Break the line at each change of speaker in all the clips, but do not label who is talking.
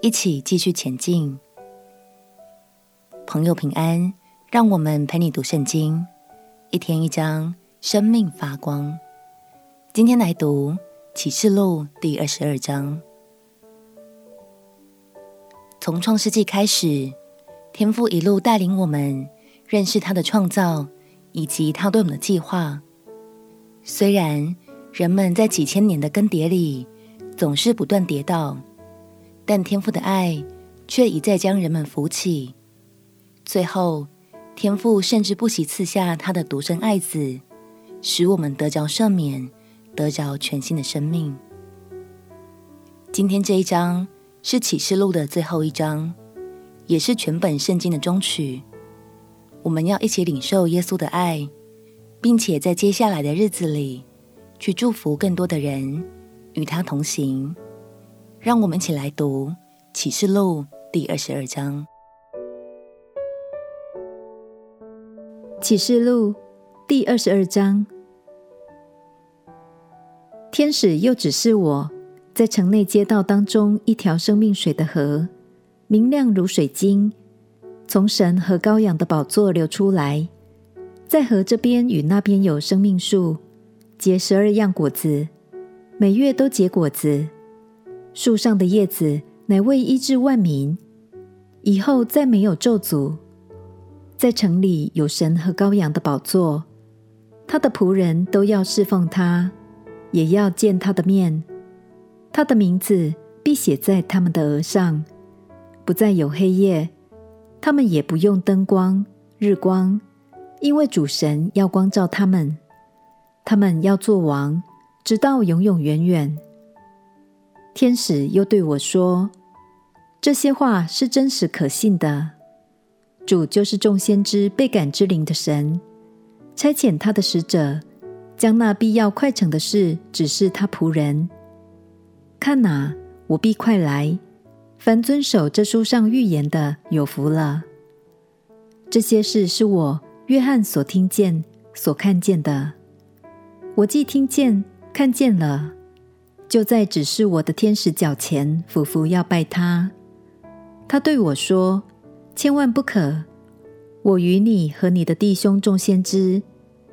一起继续前进，朋友平安。让我们陪你读圣经，一天一章，生命发光。今天来读启示录第二十二章。从创世纪开始，天父一路带领我们认识他的创造以及他对我们的计划。虽然人们在几千年的更迭里总是不断跌倒。但天父的爱却一再将人们扶起，最后天父甚至不惜赐下他的独生爱子，使我们得着赦免，得着全新的生命。今天这一章是启示录的最后一章，也是全本圣经的终曲。我们要一起领受耶稣的爱，并且在接下来的日子里去祝福更多的人，与他同行。让我们一起来读启示录第二十二章。
启示录第二十二章，天使又指示我在城内街道当中一条生命水的河，明亮如水晶，从神和羔羊的宝座流出来，在河这边与那边有生命树，结十二样果子，每月都结果子。树上的叶子乃为医治万民，以后再没有咒诅。在城里有神和羔羊的宝座，他的仆人都要侍奉他，也要见他的面。他的名字必写在他们的额上，不再有黑夜，他们也不用灯光、日光，因为主神要光照他们。他们要做王，直到永永远远。天使又对我说：“这些话是真实可信的。主就是众先知被感之灵的神，差遣他的使者，将那必要快成的事指示他仆人。看哪，我必快来。凡遵守这书上预言的，有福了。这些事是我约翰所听见、所看见的。我既听见、看见了。”就在指示我的天使脚前俯伏要拜他。他对我说：“千万不可！我与你和你的弟兄众先知，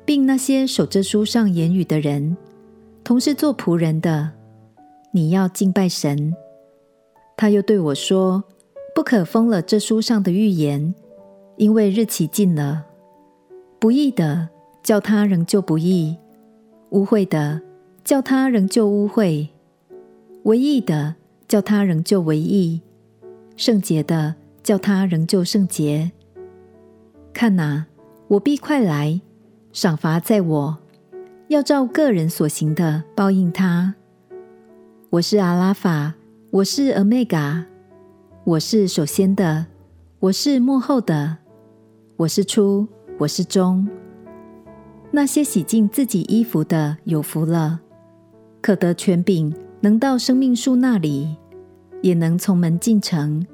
并那些守这书上言语的人，同是做仆人的，你要敬拜神。”他又对我说：“不可封了这书上的预言，因为日期近了。不义的叫他仍旧不义，污秽的。”叫他仍旧污秽，唯义的叫他仍旧唯义，圣洁的叫他仍旧圣洁。看哪，我必快来，赏罚在我，要照个人所行的报应他。我是阿拉法，我是俄梅戛，我是首先的，我是末后的，我是初，我是终。那些洗净自己衣服的有福了。可得权柄，能到生命树那里，也能从门进城。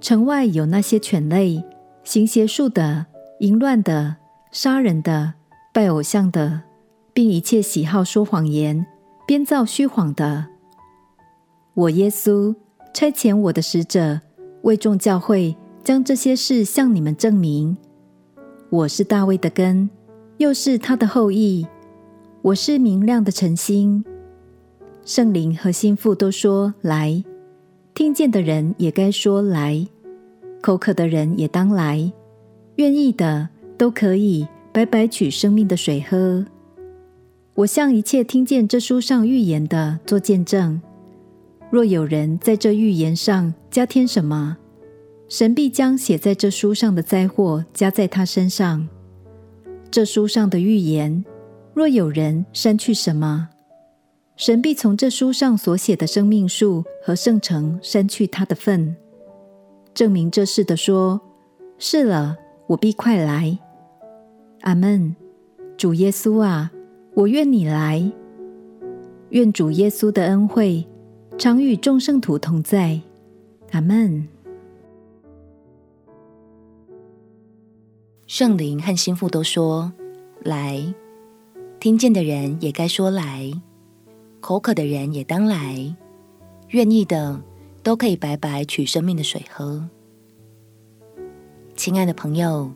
城外有那些犬类、行邪术的、淫乱的、杀人的、拜偶像的，并一切喜好说谎言、编造虚谎的。我耶稣差遣我的使者，为众教会将这些事向你们证明。我是大卫的根，又是他的后裔。我是明亮的晨星。圣灵和心腹都说来，听见的人也该说来，口渴的人也当来，愿意的都可以白白取生命的水喝。我向一切听见这书上预言的做见证，若有人在这预言上加添什么，神必将写在这书上的灾祸加在他身上。这书上的预言，若有人删去什么，神必从这书上所写的生命树和圣城删去他的份，证明这事的说：“是了，我必快来。”阿门。主耶稣啊，我愿你来。愿主耶稣的恩惠常与众圣徒同在。阿门。
圣灵和心腹都说：“来。”听见的人也该说来，口渴的人也当来，愿意的都可以白白取生命的水喝。亲爱的朋友，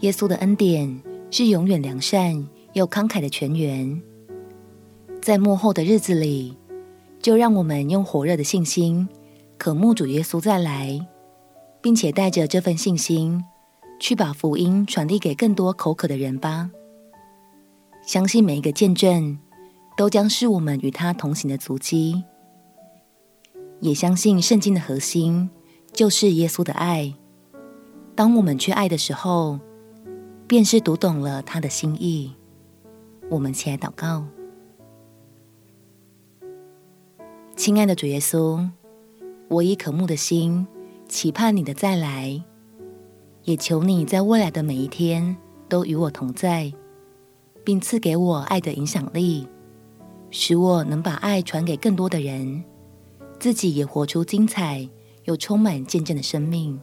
耶稣的恩典是永远良善又慷慨的泉源。在幕后的日子里，就让我们用火热的信心渴慕主耶稣再来，并且带着这份信心去把福音传递给更多口渴的人吧。相信每一个见证都将是我们与他同行的足迹，也相信圣经的核心就是耶稣的爱。当我们去爱的时候，便是读懂了他的心意。我们起来祷告，亲爱的主耶稣，我以渴慕的心期盼你的再来，也求你在未来的每一天都与我同在。并赐给我爱的影响力，使我能把爱传给更多的人，自己也活出精彩又充满见证的生命。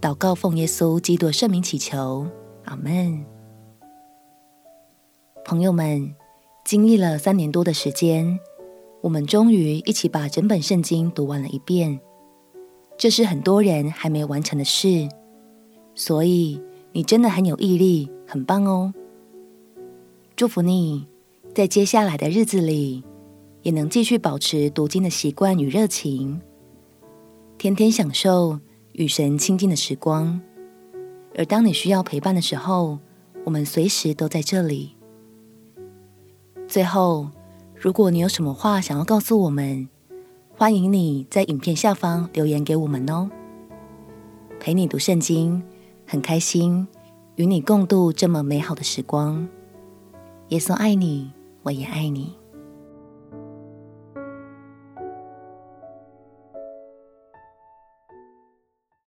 祷告奉耶稣基督圣名祈求，阿门。朋友们，经历了三年多的时间，我们终于一起把整本圣经读完了一遍，这是很多人还没完成的事，所以你真的很有毅力，很棒哦。祝福你，在接下来的日子里，也能继续保持读经的习惯与热情，天天享受与神亲近的时光。而当你需要陪伴的时候，我们随时都在这里。最后，如果你有什么话想要告诉我们，欢迎你在影片下方留言给我们哦。陪你读圣经，很开心与你共度这么美好的时光。耶稣爱你，我也爱你。